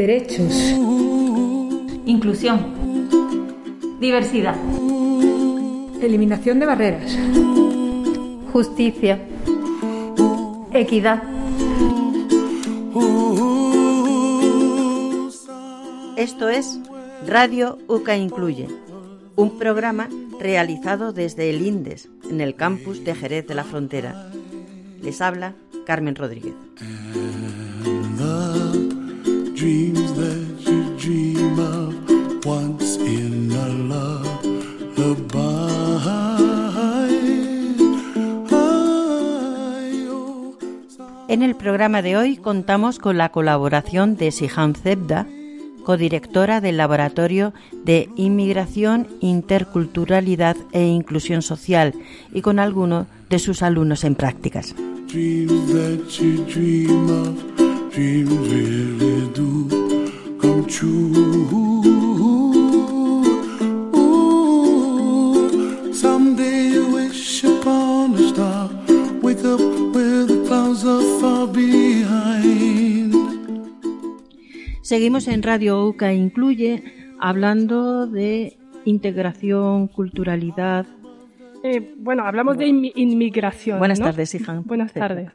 Derechos. Inclusión. Diversidad. Eliminación de barreras. Justicia. Equidad. Esto es Radio UCA Incluye, un programa realizado desde el INDES, en el campus de Jerez de la Frontera. Les habla Carmen Rodríguez. Dreams that you dream of once in a lullaby. En el programa de hoy contamos con la colaboración de Sihan Zebda, codirectora del Laboratorio de Inmigración, Interculturalidad e Inclusión Social, y con algunos de sus alumnos en prácticas. dreams that you dream of, dreams really do come true. Ooh, someday you wish upon a star, wake up where the clouds are far behind. Seguimos en Radio UCA Incluye hablando de integración, culturalidad. Eh, bueno, hablamos de inmi- inmigración. Buenas ¿no? tardes, hija. Buenas tardes.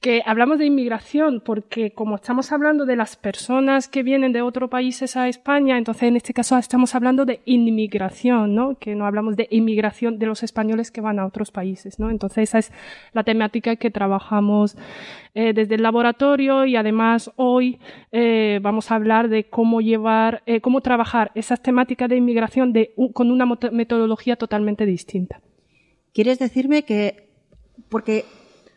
Que hablamos de inmigración porque como estamos hablando de las personas que vienen de otros países a España, entonces en este caso estamos hablando de inmigración, ¿no? Que no hablamos de inmigración de los españoles que van a otros países, ¿no? Entonces esa es la temática que trabajamos eh, desde el laboratorio y además hoy eh, vamos a hablar de cómo llevar, eh, cómo trabajar esas temáticas de inmigración con una metodología totalmente distinta. ¿Quieres decirme que, porque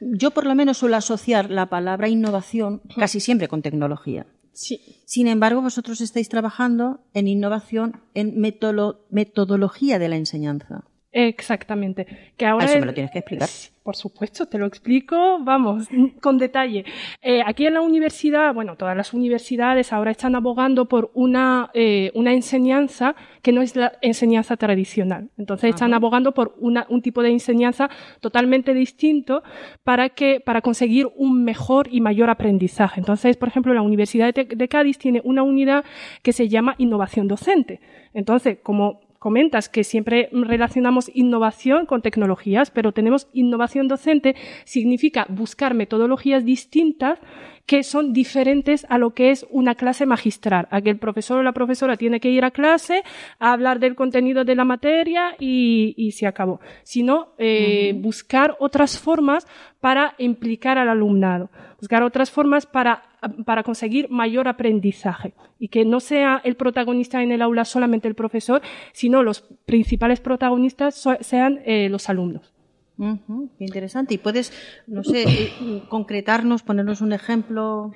yo por lo menos suelo asociar la palabra innovación casi siempre con tecnología? Sí. Sin embargo, vosotros estáis trabajando en innovación en metodología de la enseñanza. Exactamente. Que ahora Ah, eso es- me lo tienes que explicar. Por supuesto, te lo explico, vamos, con detalle. Eh, aquí en la universidad, bueno, todas las universidades ahora están abogando por una, eh, una enseñanza que no es la enseñanza tradicional. Entonces están abogando por una- un tipo de enseñanza totalmente distinto para que, para conseguir un mejor y mayor aprendizaje. Entonces, por ejemplo, la Universidad de, de Cádiz tiene una unidad que se llama innovación docente. Entonces, como comentas que siempre relacionamos innovación con tecnologías, pero tenemos innovación docente, significa buscar metodologías distintas que son diferentes a lo que es una clase magistral, a que el profesor o la profesora tiene que ir a clase a hablar del contenido de la materia y, y se acabó. Sino eh, buscar otras formas para implicar al alumnado, buscar otras formas para, para conseguir mayor aprendizaje y que no sea el protagonista en el aula solamente el profesor, sino los principales protagonistas sean eh, los alumnos. Qué interesante. ¿Y puedes, no sé, eh, concretarnos, ponernos un ejemplo?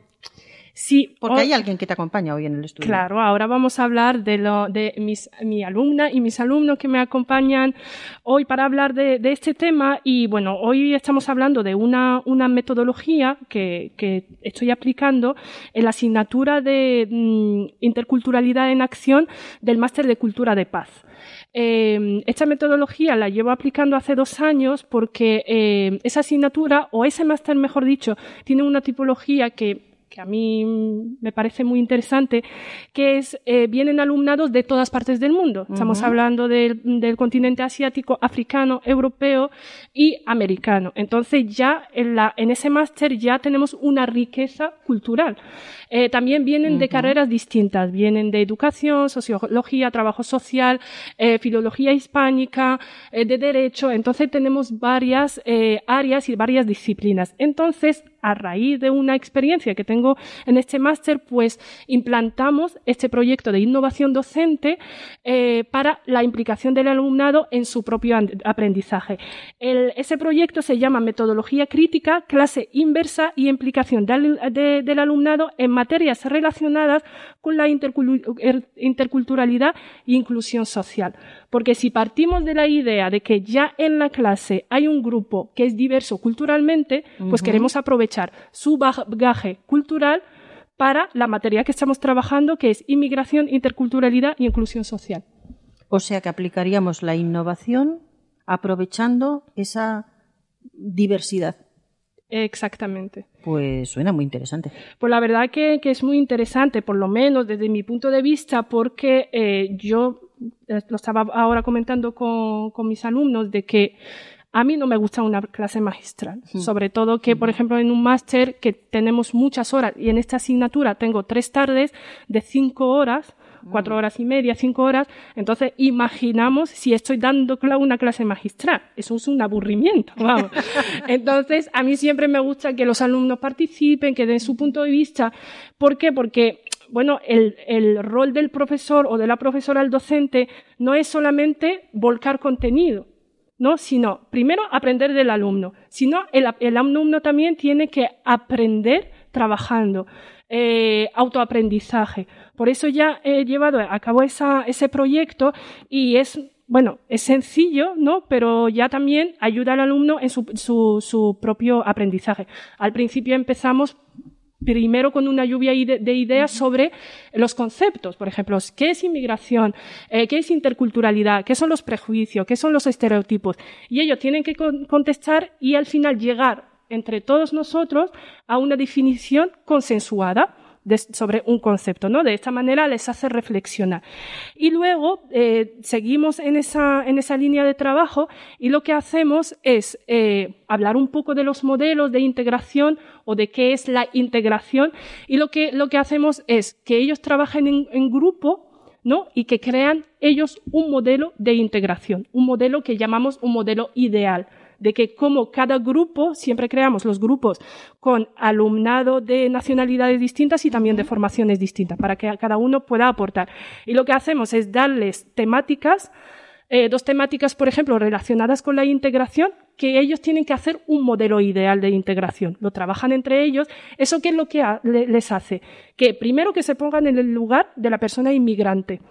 Sí, Porque o- hay alguien que te acompaña hoy en el estudio. Claro, ahora vamos a hablar de, lo, de mis, mi alumna y mis alumnos que me acompañan hoy para hablar de, de este tema. Y bueno, hoy estamos hablando de una, una metodología que, que estoy aplicando en la asignatura de mm, interculturalidad en acción del máster de cultura de paz. Eh, esta metodología la llevo aplicando hace dos años porque eh, esa asignatura, o ese máster mejor dicho, tiene una tipología que que a mí me parece muy interesante, que es, eh, vienen alumnados de todas partes del mundo. Estamos hablando del, del continente asiático, africano, europeo y americano. Entonces ya en, la, en ese máster ya tenemos una riqueza cultural. Eh, también vienen de carreras distintas, vienen de educación, sociología, trabajo social, eh, filología hispánica, de derecho. Entonces tenemos varias áreas y varias disciplinas. Entonces a raíz de una experiencia que tengo en este máster, pues implantamos este proyecto de innovación docente eh, para la implicación del alumnado en su propio aprendizaje. ese proyecto se llama Metodología Crítica, Clase Inversa y Implicación del alumnado en materias relacionadas con la er, interculturalidad e inclusión social. Porque si partimos de la idea de que ya en la clase hay un grupo que es diverso culturalmente, pues queremos aprovechar su bagaje cultural para la materia que estamos trabajando, que es inmigración, interculturalidad y inclusión social. O sea que aplicaríamos la innovación aprovechando esa diversidad. Exactamente. Pues suena muy interesante. Pues la verdad que, es muy interesante, por lo menos desde mi punto de vista, porque eh, yo eh, lo estaba ahora comentando con, con mis alumnos de que a mí no me gusta una clase magistral, sobre todo que, por ejemplo, en un máster que tenemos muchas horas y en esta asignatura tengo tres tardes de cinco horas, cuatro horas y media, cinco horas, entonces imaginamos si estoy dando una clase magistral. Eso es un aburrimiento, vamos. entonces, a mí siempre me gusta que los alumnos participen, que den su punto de vista. ¿Por qué? Porque bueno, el, el, rol del profesor o de la profesora al docente no es solamente volcar contenido, ¿no? Sino, primero, aprender del alumno. Sino, el, el alumno también tiene que aprender trabajando. Eh, autoaprendizaje. Por eso ya he llevado a cabo esa, ese proyecto y es bueno, es sencillo, ¿no? Pero ya también ayuda al alumno en su, su, su propio aprendizaje. Al principio empezamos primero con una lluvia de ideas sobre los conceptos, por ejemplo, qué es inmigración, eh, qué es interculturalidad, qué son los prejuicios, qué son los estereotipos. Y ellos tienen que contestar y al final llegar entre todos nosotros a una definición consensuada sobre un concepto, ¿no? De esta manera les hace reflexionar. Y luego eh, seguimos en esa, en esa línea de trabajo y lo que hacemos es eh, hablar un poco de los modelos de integración o de qué es la integración y lo que, lo que hacemos es que ellos trabajen en, en grupo ¿no? Y que crean ellos un modelo de integración, un modelo que llamamos un modelo ideal de que como cada grupo, siempre creamos los grupos con alumnado de nacionalidades distintas y también de formaciones distintas, para que cada uno pueda aportar. Y lo que hacemos es darles temáticas, eh, dos temáticas, por ejemplo, relacionadas con la integración, que ellos tienen que hacer un modelo ideal de integración. Lo trabajan entre ellos. ¿Eso qué es lo que les hace? Que primero que se pongan en el lugar de la persona inmigrante.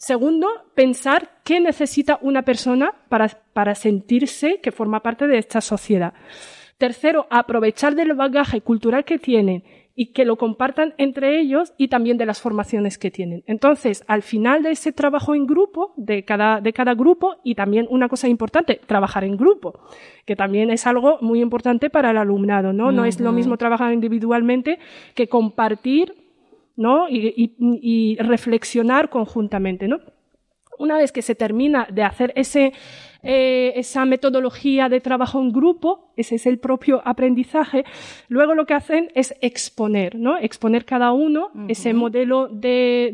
Segundo, pensar qué necesita una persona para, sentirse que forma parte de esta sociedad. Tercero, aprovechar del bagaje cultural que tienen y que lo compartan entre ellos y también de las formaciones que tienen. Entonces, al final de ese trabajo en grupo, de cada, de cada grupo, y también una cosa importante, trabajar en grupo, que también es algo muy importante para el alumnado, ¿no? No es lo mismo trabajar individualmente que compartir ¿no? Y, reflexionar conjuntamente, ¿no? Una vez que se termina de hacer ese, eh, esa metodología de trabajo en grupo, ese es el propio aprendizaje. Luego lo que hacen es exponer, ¿no? Exponer cada uno ese modelo de,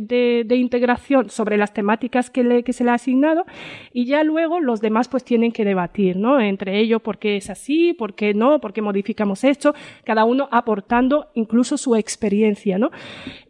de, integración sobre las temáticas que, le, que se le ha asignado y ya luego los demás pues tienen que debatir, ¿no? Entre ellos por qué es así, por qué no, por qué modificamos esto, cada uno aportando incluso su experiencia, ¿no?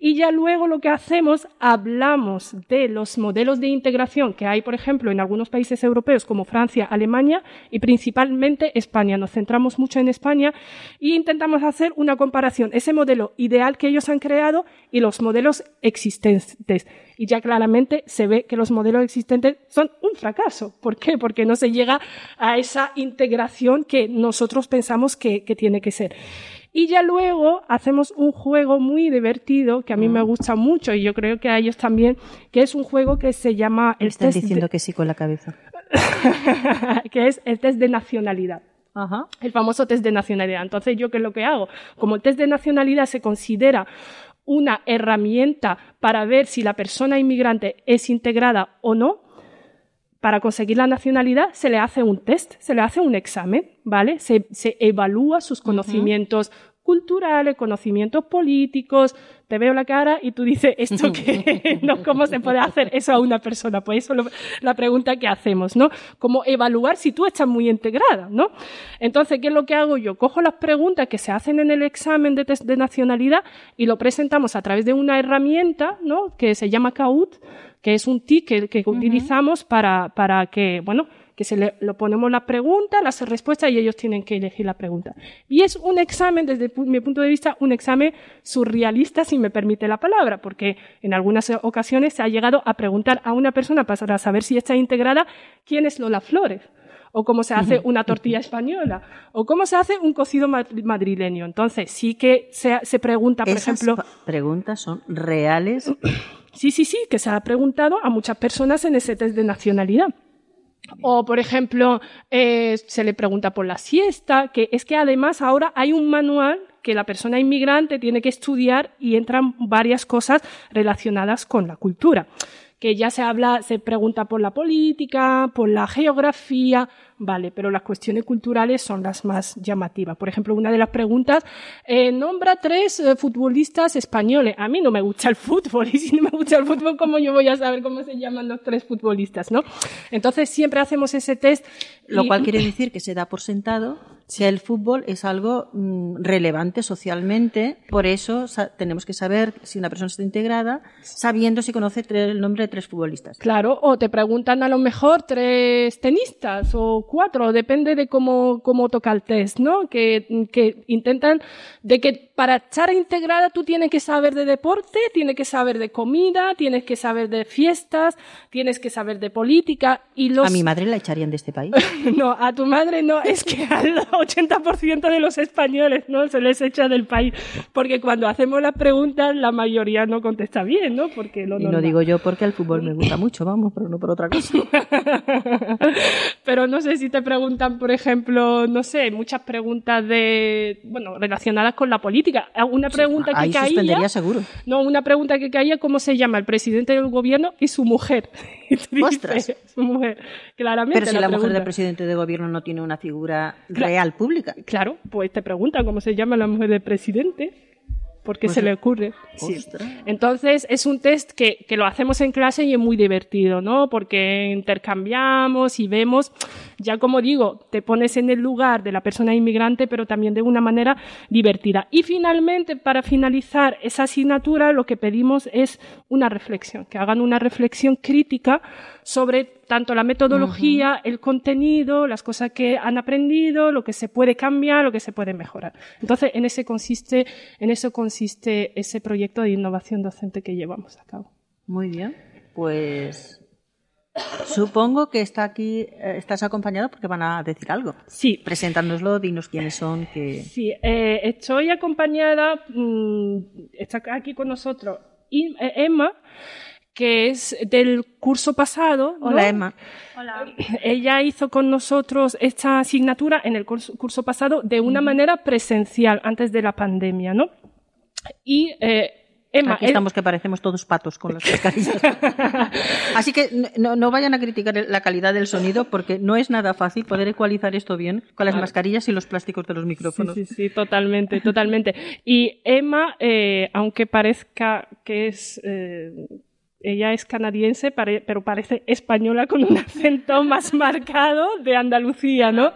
Y ya luego lo que hacemos, hablamos de los modelos de integración que hay, por ejemplo, en algunos países europeos como Francia, Alemania y principalmente España. Nos centramos mucho en España e intentamos hacer una comparación, ese modelo ideal que ellos han creado y los modelos existentes. Y ya claramente se ve que los modelos existentes son un fracaso. ¿Por qué? Porque no se llega a esa integración que nosotros pensamos que, tiene que ser. Y ya luego hacemos un juego muy divertido que a mí me mm. gusta mucho y yo creo que a ellos también, que es un juego que se llama el Están diciendo que sí con la cabeza. que es el test de nacionalidad. El famoso test de nacionalidad. Entonces, ¿yo qué es lo que hago? Como el test de nacionalidad se considera una herramienta para ver si la persona inmigrante es integrada o no, para conseguir la nacionalidad se le hace un test, se le hace un examen, ¿vale? Se, evalúa sus conocimientos culturales, conocimientos políticos. Te veo la cara y tú dices, ¿esto qué? ¿No? ¿Cómo se puede hacer eso a una persona? Pues eso es la pregunta que hacemos, ¿no? Cómo evaluar si tú estás muy integrada, ¿no? Entonces, ¿qué es lo que hago yo? Cojo las preguntas que se hacen en el examen de test de nacionalidad y lo presentamos a través de una herramienta, ¿no? Que se llama CAUT, que es un ticket que utilizamos para, para que, bueno, que se le lo ponemos la pregunta, las respuestas y ellos tienen que elegir la pregunta. Y es un examen, desde mi punto de vista, un examen surrealista, si me permite la palabra, porque en algunas ocasiones se ha llegado a preguntar a una persona para saber si está integrada quién es Lola Flores o cómo se hace una tortilla española, o cómo se hace un cocido madrileño. Entonces, sí que se, se pregunta, por Esas ejemplo. preguntas son reales. Sí, sí, sí, que se ha preguntado a muchas personas en ese test de nacionalidad. O, por ejemplo, eh, se le pregunta por la siesta, que es que además ahora hay un manual que la persona inmigrante tiene que estudiar y entran varias cosas relacionadas con la cultura que ya se habla, se pregunta por la política, por la geografía, vale, pero las cuestiones culturales son las más llamativas. Por ejemplo, una de las preguntas, eh, nombra tres eh, futbolistas españoles. A mí no me gusta el fútbol, y si no me gusta el fútbol, ¿cómo yo voy a saber cómo se llaman los tres futbolistas, no? Entonces siempre hacemos ese test. Lo y- cual quiere decir que se da por sentado que el fútbol es algo mm, relevante socialmente. Por eso tenemos que saber si una persona está integrada, sabiendo si conoce el nombre de tres futbolistas. Claro, o te preguntan a lo mejor tres tenistas o cuatro, depende de cómo, cómo toca el test, ¿no? Que, que intentan de que para estar integrada tú tienes que saber de deporte, tienes que saber de comida, tienes que saber de fiestas, tienes que saber de política y los... A mi madre la echarían de este país. No, a tu madre no, es que al 80% de los españoles no se les echa del país, porque cuando hacemos las preguntas la mayoría no contesta bien, ¿no? Porque lo Y no digo yo porque el fútbol me gusta mucho, vamos, pero no por otra cosa. Pero no sé si te preguntan, por ejemplo, no sé, muchas preguntas de, bueno, relacionadas con la política. Ah, Una pregunta que Ahí caía, suspendería seguro. no, una pregunta que caía, ¿cómo se llama el presidente del gobierno y su mujer? Ostras. su mujer, claramente. Pero si la mujer del presidente de gobierno no tiene una figura real pública. Claro, pues te pregunta cómo se llama la mujer del presidente. ¿Por qué Pues, se le ocurre? Sí. Entonces, es un test que, que lo hacemos en clase y es muy divertido, ¿no? Porque intercambiamos y vemos, ya como digo, te pones en el lugar de la persona inmigrante, pero también de una manera divertida. Y finalmente, para finalizar esa asignatura, lo que pedimos es una reflexión, que hagan una reflexión crítica sobre tanto la metodología, el contenido, las cosas que han aprendido, lo que se puede cambiar, lo que se puede mejorar. Entonces, en ese consiste, en eso consiste ese proyecto de innovación docente que llevamos a cabo. Muy bien. Pues supongo que está aquí, eh, estás acompañado porque van a decir algo. Sí, Presentárnoslo, dinos quiénes son, que... sí, eh, estoy acompañada, mm, está aquí con nosotros eh, Emma, que es del curso pasado. ¿no? Hola, Emma. Ella hizo con nosotros esta asignatura en el curso, curso pasado de una manera presencial antes de la pandemia, ¿no? Y eh, Emma, Aquí estamos que parecemos todos patos con las mascarillas. Así que no, no vayan a criticar la calidad del sonido porque no es nada fácil poder ecualizar esto bien con las mascarillas y los plásticos de los micrófonos. Sí, sí, sí, totalmente, totalmente. Y Emma, eh, aunque parezca que es... eh, ella es canadiense, pero parece española con un acento más marcado de Andalucía, ¿no?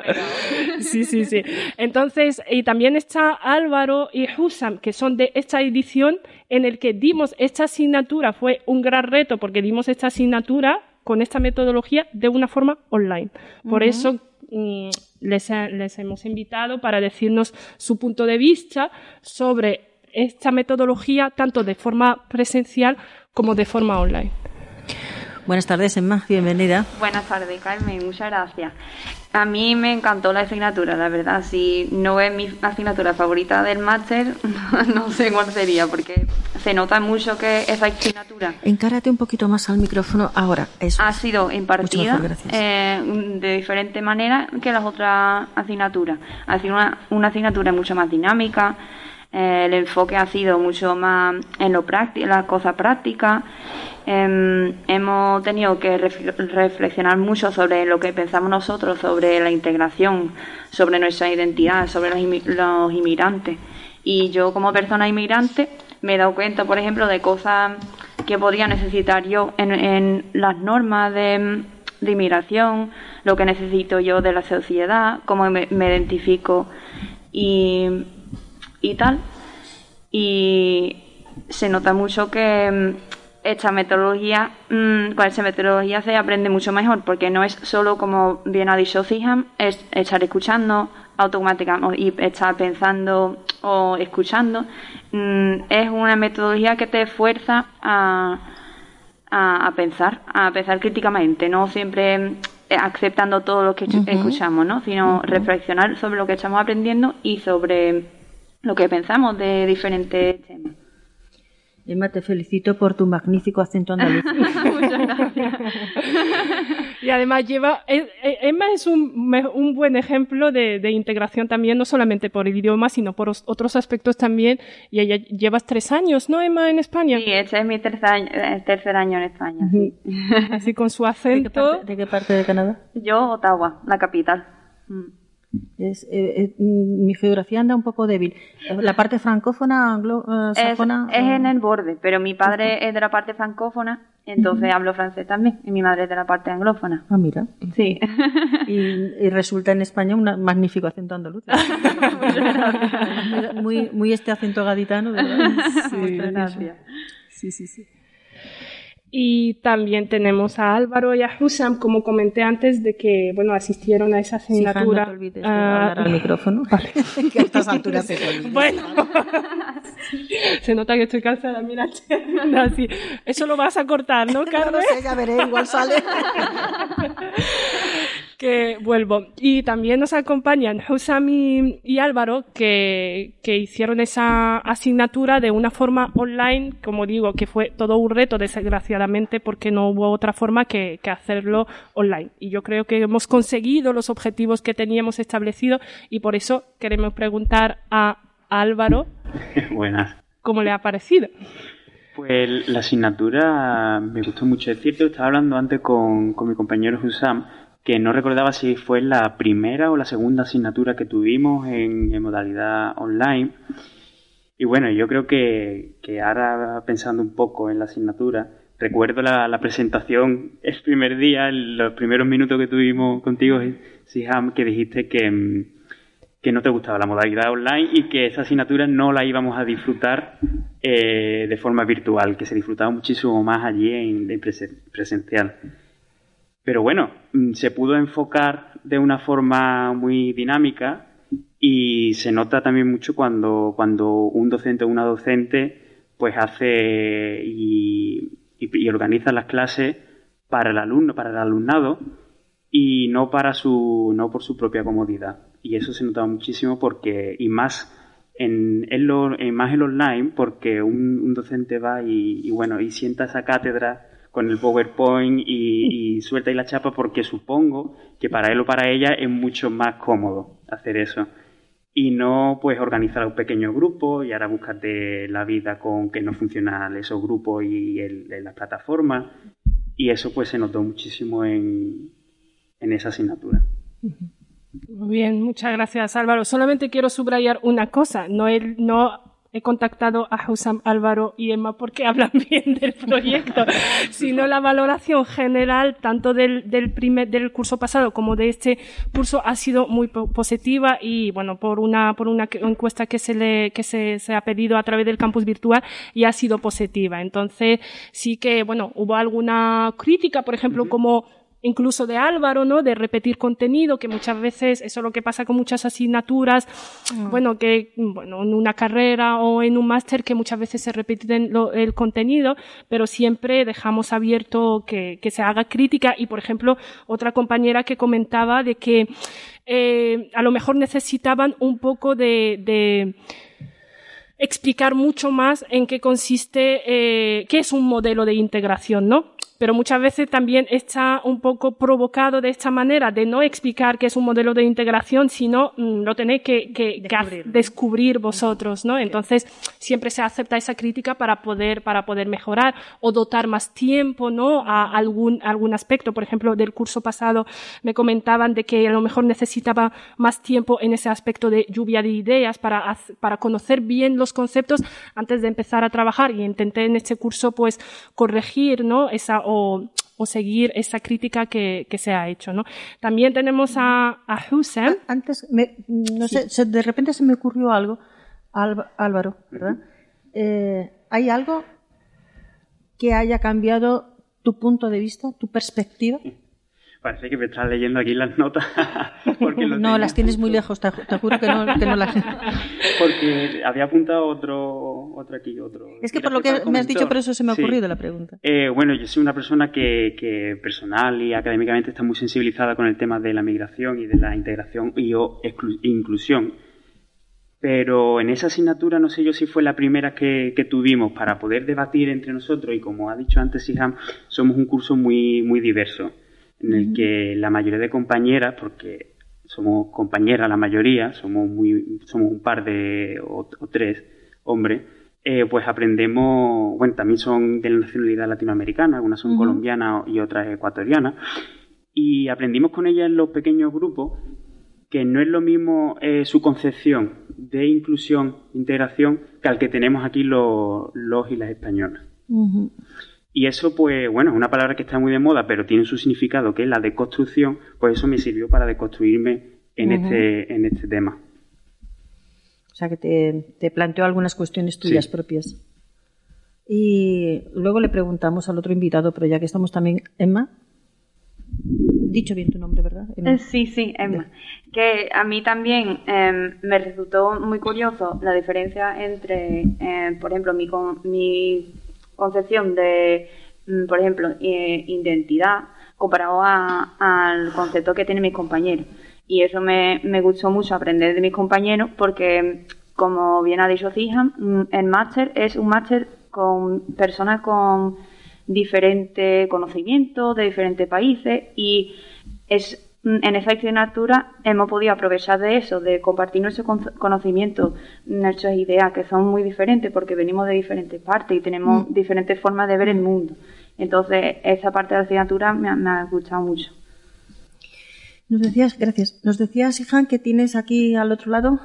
Sí, sí, sí. Entonces, y también está Álvaro y Husam, que son de esta edición en el que dimos esta asignatura. Fue un gran reto porque dimos esta asignatura con esta metodología de una forma online. Por eso mm, les hemos invitado para decirnos su punto de vista sobre esta metodología tanto de forma presencial como de forma online. Buenas tardes, Emma. Bienvenida. Buenas tardes, Carmen, muchas gracias. A mí me encantó la asignatura, la verdad. Si no es mi asignatura favorita del máster, no sé cuál sería, porque se nota mucho que esa asignatura Encárate un poquito más al micrófono ahora. Eso. ha sido impartida mejor, gracias. eh, de diferente manera que las otras asignaturas. Ha sido una, una asignatura mucho más dinámica, eh, el enfoque ha sido mucho más en lo práctico, las cosas prácticas. Em, hemos tenido que ref- reflexionar mucho sobre lo que pensamos nosotros, sobre la integración, sobre nuestra identidad, sobre los, inmi- los inmigrantes. Y yo como persona inmigrante me he dado cuenta, por ejemplo, de cosas que podría necesitar yo en, las normas de, de, inmigración, lo que necesito yo de la sociedad, cómo me, me identifico y, y tal. Y se nota mucho que esta metodología, mmm, con esta metodología se aprende mucho mejor, porque no es solo, como bien ha dicho es estar escuchando automáticamente y estar pensando o escuchando. Mm, es una metodología que te fuerza a, a, a, pensar, a pensar críticamente, no siempre aceptando todo lo que uh -huh. escuchamos, ¿no? sino uh -huh. reflexionar sobre lo que estamos aprendiendo y sobre lo que pensamos de diferentes temas. Emma, te felicito por tu magnífico acento andaluz. Muchas gracias. y además lleva, Emma es un, un buen ejemplo de, de, integración también, no solamente por el idioma, sino por otros aspectos también. Y ella llevas tres años, ¿no, Emma, en España? Sí, este es mi tercer año, tercer año en España. Sí. Así con su acento. ¿De qué, parte, ¿De qué parte de Canadá? Yo, Ottawa, la capital. Mm. Es, eh, eh, mi geografía anda un poco débil. La parte francófona, anglo, eh. Es, es, en el borde, pero mi padre es de la parte francófona, entonces uh -huh. hablo francés también, y mi madre es de la parte anglófona. Ah, mira. Sí. Y, y resulta en España un magnífico acento andaluz. muy, muy este acento gaditano, ¿verdad? Sí, gracias. Sí, sí, sí. Y también tenemos a Álvaro y a Husam, como comenté antes, de que bueno asistieron a esa asignatura. Sí, no te olvides de hablar al micrófono. Vale. que a estas alturas se olvida. Bueno, se nota que estoy cansada, mira. Así. Eso lo vas a cortar, ¿no, Carmen? No lo sé, ya veré, igual sale. Que vuelvo. Y también nos acompañan Husam y, y Álvaro, que, que, hicieron esa asignatura de una forma online, como digo, que fue todo un reto, desgraciadamente, porque no hubo otra forma que, que hacerlo online. Y yo creo que hemos conseguido los objetivos que teníamos establecidos y por eso queremos preguntar a Álvaro. Buenas. ¿Cómo le ha parecido? Pues la asignatura me gustó mucho. Es cierto, estaba hablando antes con, con mi compañero Husam que no recordaba si fue la primera o la segunda asignatura que tuvimos en, modalidad online. Y bueno, yo creo que, que, ahora pensando un poco en la asignatura, recuerdo la, presentación el primer día, en los primeros minutos que tuvimos contigo, Siham, que dijiste que, que no te gustaba la modalidad online y que esa asignatura no la íbamos a disfrutar eh, de forma virtual, que se disfrutaba muchísimo más allí en presencial. Pero bueno, se pudo enfocar de una forma muy dinámica y se nota también mucho cuando, cuando un docente o una docente pues hace y, y, organiza las clases para el alumno, para el alumnado y no para su, no por su propia comodidad. Y eso se notaba muchísimo porque, y más en, en, lo, en más el online, porque un, un docente va y bueno, y sienta esa cátedra con el PowerPoint y, suelta y la chapa porque supongo que para él o para ella es mucho más cómodo hacer eso. Y no pues organizar un pequeño grupo y ahora buscarte la vida con que no funcionan esos grupos y el, en la plataforma. Y eso pues se notó muchísimo en, en esa asignatura. Muy bien, muchas gracias Álvaro. Solamente quiero subrayar una cosa. No, él, no he contactado a Husam Álvaro y Emma porque hablan bien del proyecto, sino la valoración general tanto del, del, primer, del curso pasado como de este curso ha sido muy positiva y bueno, por una, por una encuesta que se le, que se, se ha pedido a través del campus virtual y ha sido positiva. Entonces sí que, bueno, hubo alguna crítica, por ejemplo, uh -huh. como incluso de Álvaro, ¿no? De repetir contenido, que muchas veces eso es lo que pasa con muchas asignaturas, mm. bueno, que, bueno, en una carrera o en un máster que muchas veces se repiten lo, el contenido, pero siempre dejamos abierto que, que, se haga crítica y, por ejemplo, otra compañera que comentaba de que eh, a lo mejor necesitaban un poco de, de explicar mucho más en qué consiste, eh, qué es un modelo de integración, ¿no? Pero muchas veces también está un poco provocado de esta manera de no explicar que es un modelo de integración, sino mm, lo tenéis que, que, que descubrir. vosotros, ¿no? Entonces, siempre se acepta esa crítica para poder, para poder mejorar o dotar más tiempo, ¿no? A algún, algún aspecto. Por ejemplo, del curso pasado me comentaban de que a lo mejor necesitaba más tiempo en ese aspecto de lluvia de ideas para, para conocer bien los conceptos antes de empezar a trabajar y intenté en este curso pues corregir, ¿no? Esa, o, o seguir esa crítica que, que, se ha hecho, ¿no? También tenemos a, a Hussein. Antes, no sé, de repente se me ocurrió algo, Álvaro, ¿verdad? Eh, ¿Hay algo que haya cambiado tu punto de vista, tu perspectiva? Parece que me estás leyendo aquí las notas. no, las tienes muy lejos, te, juro que no, que no las. porque había apuntado otro, otro aquí, otro. Es que por lo que me has dicho, por eso se me ha ocurrido la pregunta. Eh, bueno, yo soy una persona que, que, personal y académicamente está muy sensibilizada con el tema de la migración y de la integración y o inclusión. Pero en esa asignatura no sé yo si fue la primera que, que, tuvimos para poder debatir entre nosotros y como ha dicho antes Siham, somos un curso muy, muy diverso en el que la mayoría de compañeras, porque somos compañeras la mayoría, somos muy, somos un par de o, tres hombres, eh, pues aprendemos, bueno, también son de la nacionalidad latinoamericana, algunas son colombianas y otras ecuatorianas, y aprendimos con ellas en los pequeños grupos que no es lo mismo eh, su concepción de inclusión, integración, que al que tenemos aquí los, los y las españolas. Y eso, pues, bueno, es una palabra que está muy de moda, pero tiene su significado, que es la deconstrucción, pues eso me sirvió para deconstruirme en, este, en este tema. O sea, que te, te planteó algunas cuestiones tuyas propias. Y luego le preguntamos al otro invitado, pero ya que estamos también, Emma, dicho bien tu nombre, ¿verdad? Eh, sí, sí, Emma. Que a mí también em, me resultó muy curioso la diferencia entre, em, por ejemplo, mi, mi concepción de, mm, por ejemplo, identidad comparado al concepto que tienen mis compañeros. Y eso me, me, gustó mucho aprender de mis compañeros porque, como bien ha dicho Cihan, mm, el máster es un máster con personas con diferentes conocimientos de diferentes países y es en efecto y natura hemos podido aprovechar de eso, de compartir nuestro conocimiento, nuestras ideas, que son muy diferentes porque venimos de diferentes partes y tenemos mm. diferentes formas de ver el mundo. Entonces, esa parte de la asignatura me, me ha gustado mucho. Nos decías, gracias, nos decías, Ihan, que tienes aquí al otro lado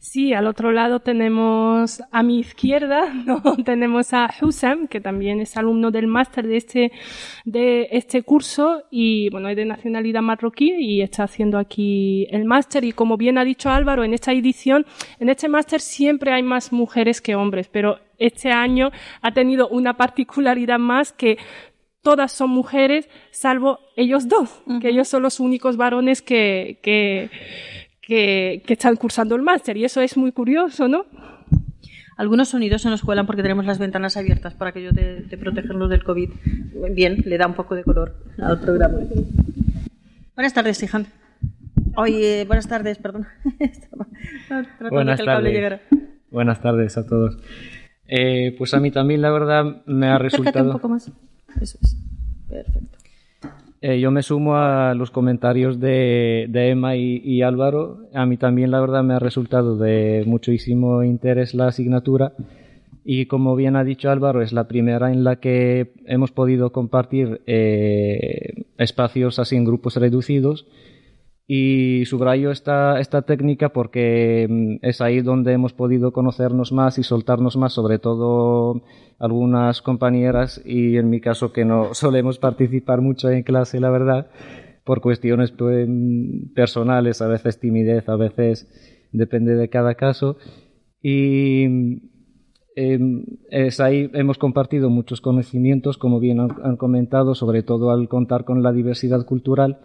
Sí, al otro lado tenemos a mi izquierda, ¿no? tenemos a Husam, que también es alumno del máster de este, de este curso y bueno, es de nacionalidad marroquí y está haciendo aquí el máster y como bien ha dicho Álvaro, en esta edición, en este máster siempre hay más mujeres que hombres, pero este año ha tenido una particularidad más que todas son mujeres, salvo ellos dos, que ellos son los únicos varones que, que, que, están cursando el máster y eso es muy curioso, ¿no? Algunos sonidos se nos cuelan porque tenemos las ventanas abiertas para aquello de, de protegernos del COVID. Bien, le da un poco de color al programa. Buenas tardes, Sijan. Oye, buenas tardes, perdón. buenas tardes. Buenas tardes a todos. Eh, pues a mí también, la verdad, me ha resultado. un poco más. Eso es. Perfecto. Eh, yo me sumo a los comentarios de, Emma y, Álvaro. A mí también, la verdad, me ha resultado de muchísimo interés la asignatura. Y como bien ha dicho Álvaro, es la primera en la que hemos podido compartir eh, espacios así en grupos reducidos y subrayo esta, esta técnica porque mm, es ahí donde hemos podido conocernos más y soltarnos más, sobre todo algunas compañeras y en mi caso que no solemos participar mucho en clase, la verdad, por cuestiones pues, personales, a veces timidez, a veces depende de cada caso. Y em, es ahí hemos compartido muchos conocimientos, como bien han comentado, sobre todo al contar con la diversidad cultural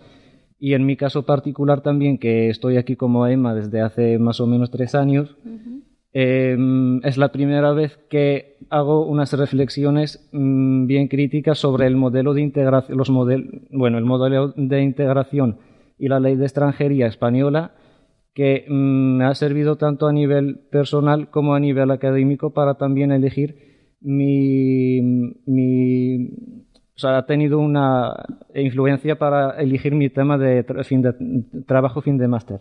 y en mi caso particular también, que estoy aquí como Emma desde hace más o menos tres años, em, es la primera vez que hago unas reflexiones mm, bien críticas sobre el modelo de integración, los bueno, el modelo de integración y la ley de extranjería española, que mm, me ha servido tanto a nivel personal como a nivel académico para también elegir mi, mi o sea, ha tenido una influencia para elegir mi tema de, fin de trabajo fin de máster.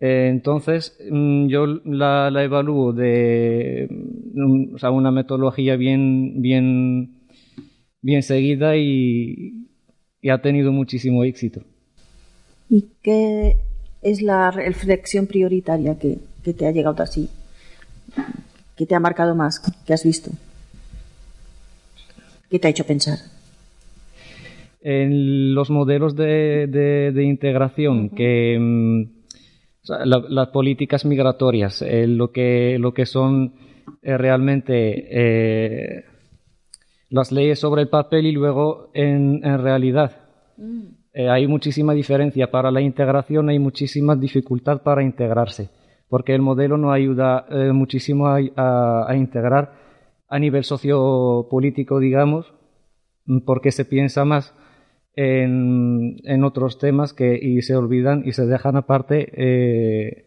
Eh, entonces, mm, yo la, evalúo de mm, o sea, una metodología bien, bien, bien seguida y, ha tenido muchísimo éxito. ¿Y qué es la reflexión prioritaria que, que te ha llegado así? ¿Qué te ha marcado más? ¿Qué has visto? ¿Qué te ha hecho pensar? En los modelos de, de, integración, que mm, las políticas migratorias, eh, lo, que, lo que son eh, realmente eh, las leyes sobre el papel y luego en, en realidad. Mm. hay muchísima diferencia para la integración, hay muchísima dificultad para integrarse, porque el modelo no ayuda muchísimo a, a integrar a nivel sociopolítico, digamos, porque se piensa más en, en otros temas que, y se olvidan y se dejan aparte eh,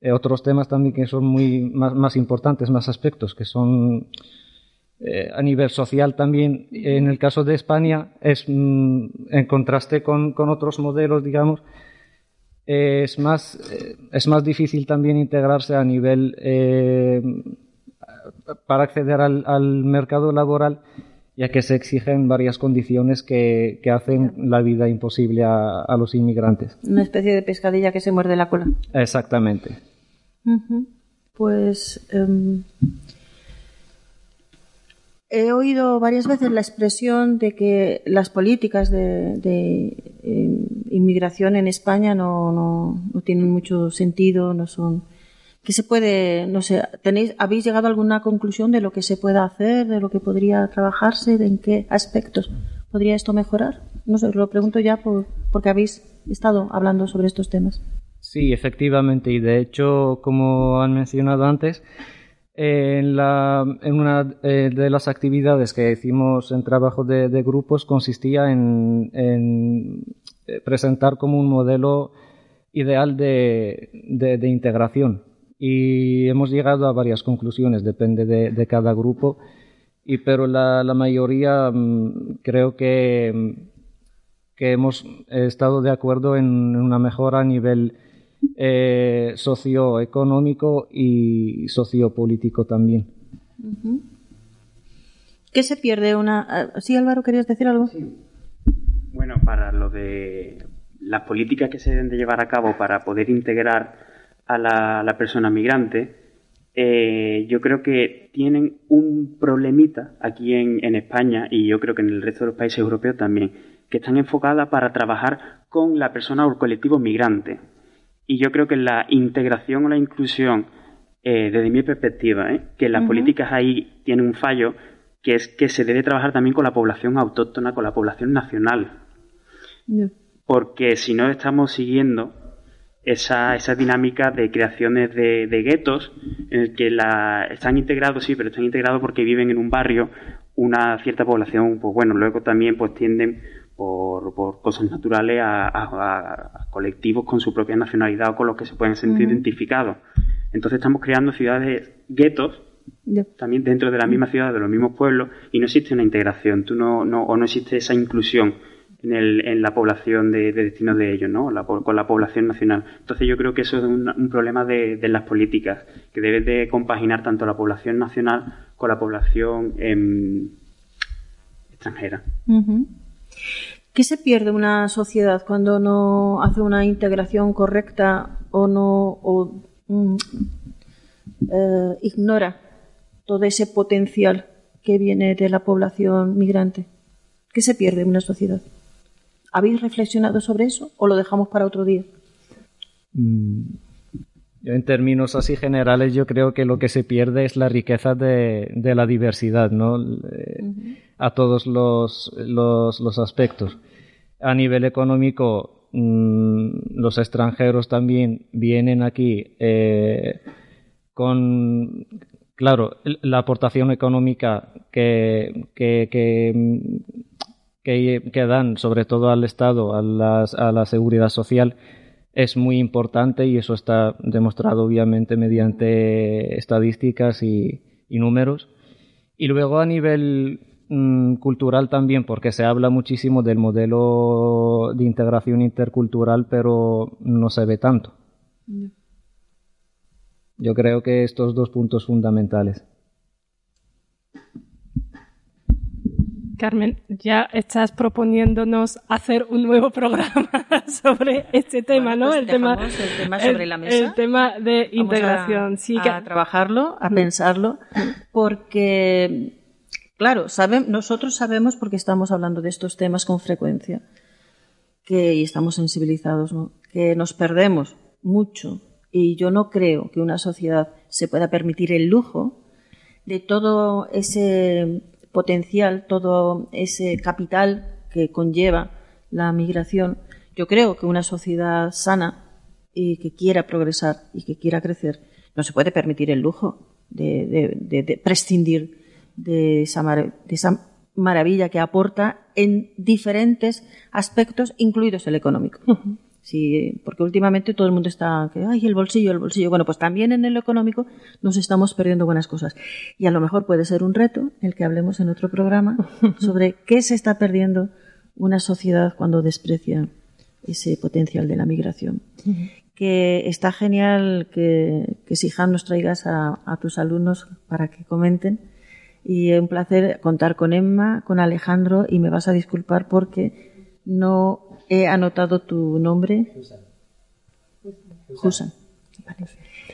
eh, otros temas también que son muy más, más importantes, más aspectos, que son eh, a nivel social también. En el caso de España, es mm, en contraste con, con, otros modelos, digamos, es más, es más difícil también integrarse a nivel para acceder al, al, mercado laboral, ya que se exigen varias condiciones que, que hacen la vida imposible a, a, los inmigrantes. Una especie de pescadilla que se muerde la cola. Exactamente. Pues um, he oído varias veces la expresión de que las políticas de, de eh, inmigración en España no, no, no tienen mucho sentido, no son ¿Qué se puede, no sé, tenéis, habéis llegado a alguna conclusión de lo que se puede hacer, de lo que podría trabajarse, de en qué aspectos podría esto mejorar? No sé, lo pregunto ya por, porque habéis estado hablando sobre estos temas. Sí, efectivamente, y de hecho, como han mencionado antes, en, la, en una eh, de las actividades que hicimos en trabajo de, grupos consistía en, en, eh, presentar como un modelo ideal de, de integración y hemos llegado a varias conclusiones, depende de, cada grupo, y, pero la, mayoría mm, creo que, mm, que hemos estado de acuerdo en una mejora a nivel eh, socioeconómico y sociopolítico también. ¿Qué se pierde una... Ah, sí, Álvaro, ¿querías decir algo? Sí. Bueno, para lo de las políticas que se deben de llevar a cabo para poder integrar a la, persona migrante, eh, yo creo que tienen un problemita aquí en, España y yo creo que en el resto de los países europeos también, que están enfocadas para trabajar con la persona o el colectivo migrante. Y yo creo que la integración o la inclusión, eh, desde mi perspectiva, eh, que las políticas ahí tienen un fallo, que es que se debe trabajar también con la población autóctona, con la población nacional. Porque si no estamos siguiendo esa, esa dinámica de creaciones de, de guetos en el que la, están integrados, sí, pero están integrados porque viven en un barrio una cierta población, pues bueno, luego también pues tienden por, por cosas naturales a, colectivos con su propia nacionalidad o con los que se pueden sentir identificados. Entonces estamos creando ciudades guetos también dentro de la misma ciudad, de los mismos pueblos, y no existe una integración, tú no, no, o no existe esa inclusión en, el, en la población de, destino de ellos, ¿no? con la población nacional. Entonces yo creo que eso es un, problema de, las políticas, que debe de compaginar tanto la población nacional con la población em, extranjera. ¿Qué se pierde una sociedad cuando no hace una integración correcta o no mm, eh, ignora todo ese potencial que viene de la población migrante? ¿Qué se pierde una sociedad? ¿Habéis reflexionado sobre eso o lo dejamos para otro día? Mm, en términos así generales, yo creo que lo que se pierde es la riqueza de, la diversidad, ¿no? Eh, a todos los, los, aspectos. A nivel económico, mm, los extranjeros también vienen aquí eh, con, claro, la aportación económica que, que que, dan, sobre todo al Estado, a, la seguridad social, es muy importante y eso está demostrado obviamente mediante estadísticas y, números. Y luego a nivel mm, cultural también, porque se habla muchísimo del modelo de integración intercultural, pero no se ve tanto. Yo creo que estos dos puntos fundamentales. Carmen, ya estás proponiéndonos hacer un nuevo programa sobre este tema, ¿no? Pues el, tema, el tema sobre la mesa. El tema de Vamos integración. a, sí, a que- trabajarlo, a pensarlo, porque, claro, sabe- nosotros sabemos, porque estamos hablando de estos temas con frecuencia, que y estamos sensibilizados, ¿no? que nos perdemos mucho. Y yo no creo que una sociedad se pueda permitir el lujo de todo ese potencial, todo ese capital que conlleva la migración. Yo creo que una sociedad sana y que quiera progresar y que quiera crecer no se puede permitir el lujo de, prescindir de esa, de esa maravilla que aporta en diferentes aspectos, incluidos el económico. Sí, porque últimamente todo el mundo está que ay el bolsillo, el bolsillo. Bueno, pues también en el económico nos estamos perdiendo buenas cosas. Y a lo mejor puede ser un reto el que hablemos en otro programa sobre qué se está perdiendo una sociedad cuando desprecia ese potencial de la migración. Que está genial que, que Sijan nos traigas a, a tus alumnos para que comenten. Y es un placer contar con Emma, con Alejandro, y me vas a disculpar porque no he anotado tu nombre. Vale.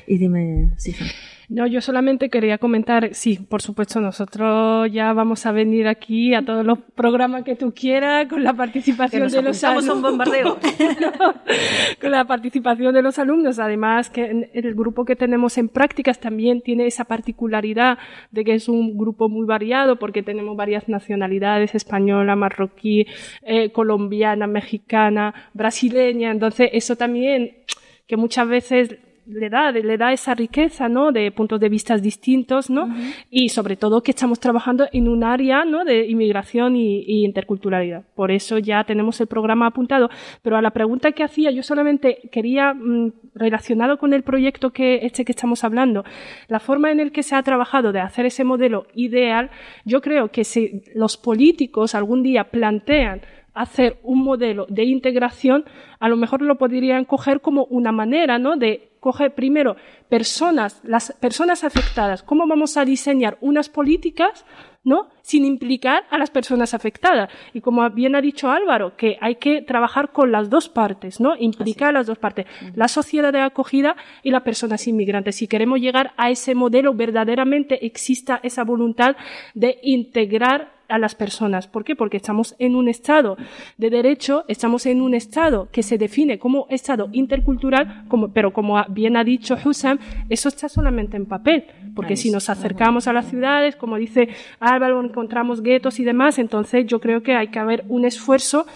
Y dime, Sijan. No, yo solamente quería comentar, sí, por supuesto, nosotros ya vamos a venir aquí a todos los programas que tú quieras con la participación de los apuntamos a un alumnos. bombardeo. con la participación de los alumnos. Además, que el grupo que tenemos en prácticas también tiene esa particularidad de que es un grupo muy variado porque tenemos varias nacionalidades, española, marroquí, eh, colombiana, mexicana, brasileña. Entonces, eso también que muchas veces le da, le da esa riqueza, ¿no? De puntos de vista distintos, ¿no? Y sobre todo que estamos trabajando en un área, ¿no? De inmigración y, y interculturalidad. Por eso ya tenemos el programa apuntado. Pero a la pregunta que hacía, yo solamente quería, mm, relacionado con el proyecto que, este que estamos hablando, la forma en el que se ha trabajado de hacer ese modelo ideal, yo creo que si los políticos algún día plantean hacer un modelo de integración, a lo mejor lo podrían coger como una manera, ¿no? De coger primero personas, las personas afectadas, cómo vamos a diseñar unas políticas, ¿no? Sin implicar a las personas afectadas. Y como bien ha dicho Álvaro, que hay que trabajar con las dos partes, ¿no? Implicar a las dos partes, la sociedad de acogida y las personas inmigrantes. Si queremos llegar a ese modelo, verdaderamente exista esa voluntad de integrar a las personas. ¿Por qué? Porque estamos en un Estado de derecho, estamos en un Estado que se define como Estado intercultural, como, pero como bien ha dicho Hussam, eso está solamente en papel. Porque si nos acercamos a las ciudades, como dice Álvaro, encontramos guetos y demás, entonces yo creo que hay que haber un esfuerzo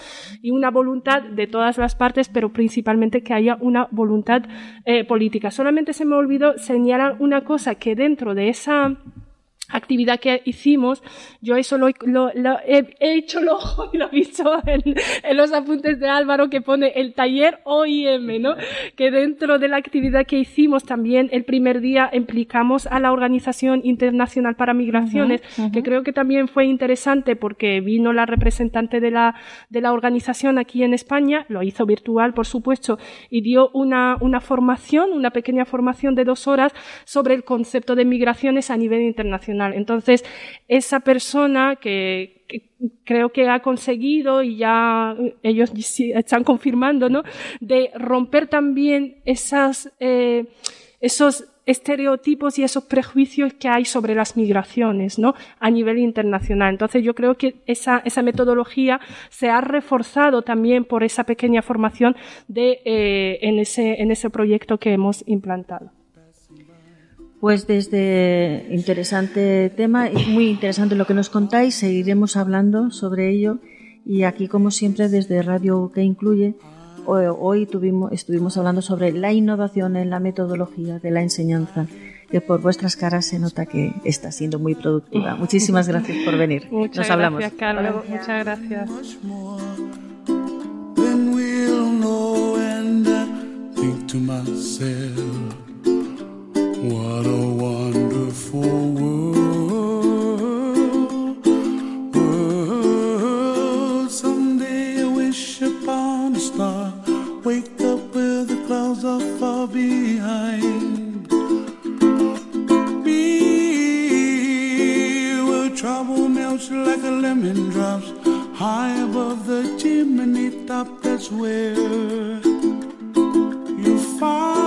y una voluntad de todas las partes, pero principalmente que haya una voluntad eh, política. Solamente se me olvidó señalar una cosa que dentro de esa actividad que hicimos, yo eso lo, lo- lo- he, he hecho el ojo y lo he visto en, en los apuntes de Álvaro que pone el taller OIM, ¿no? Que dentro de la actividad que hicimos también el primer día implicamos a la Organización Internacional para Migraciones, que creo que también fue interesante porque vino la representante de la, de la organización aquí en España, lo hizo virtual, por supuesto, y dio una, una formación, una pequeña formación de dos horas sobre el concepto de migraciones a nivel internacional. Entonces, esa persona que, creo que ha conseguido y ya ellos están confirmando, ¿no? De romper también eh, esos estereotipos y esos prejuicios que hay sobre las migraciones, ¿no? A nivel internacional. Entonces yo creo que esa, metodología se ha reforzado también por esa pequeña formación de, eh, en ese proyecto que hemos implantado. Pues desde interesante tema y muy interesante lo que nos contáis, seguiremos hablando sobre ello y aquí como siempre desde Radio que incluye hoy, tuvimos, estuvimos hablando sobre la innovación en la metodología de la enseñanza que por vuestras caras se nota que está siendo muy productiva. Muchísimas gracias por venir. Muchas Nos hablamos. gracias, Carmen. Muchas gracias. then we'll know and I think to myself What a wonderful world. world. Someday I wish upon a star. Wake up where the clouds are far behind. Be where trouble melts like a lemon drops. High above the chimney top, that's where you find.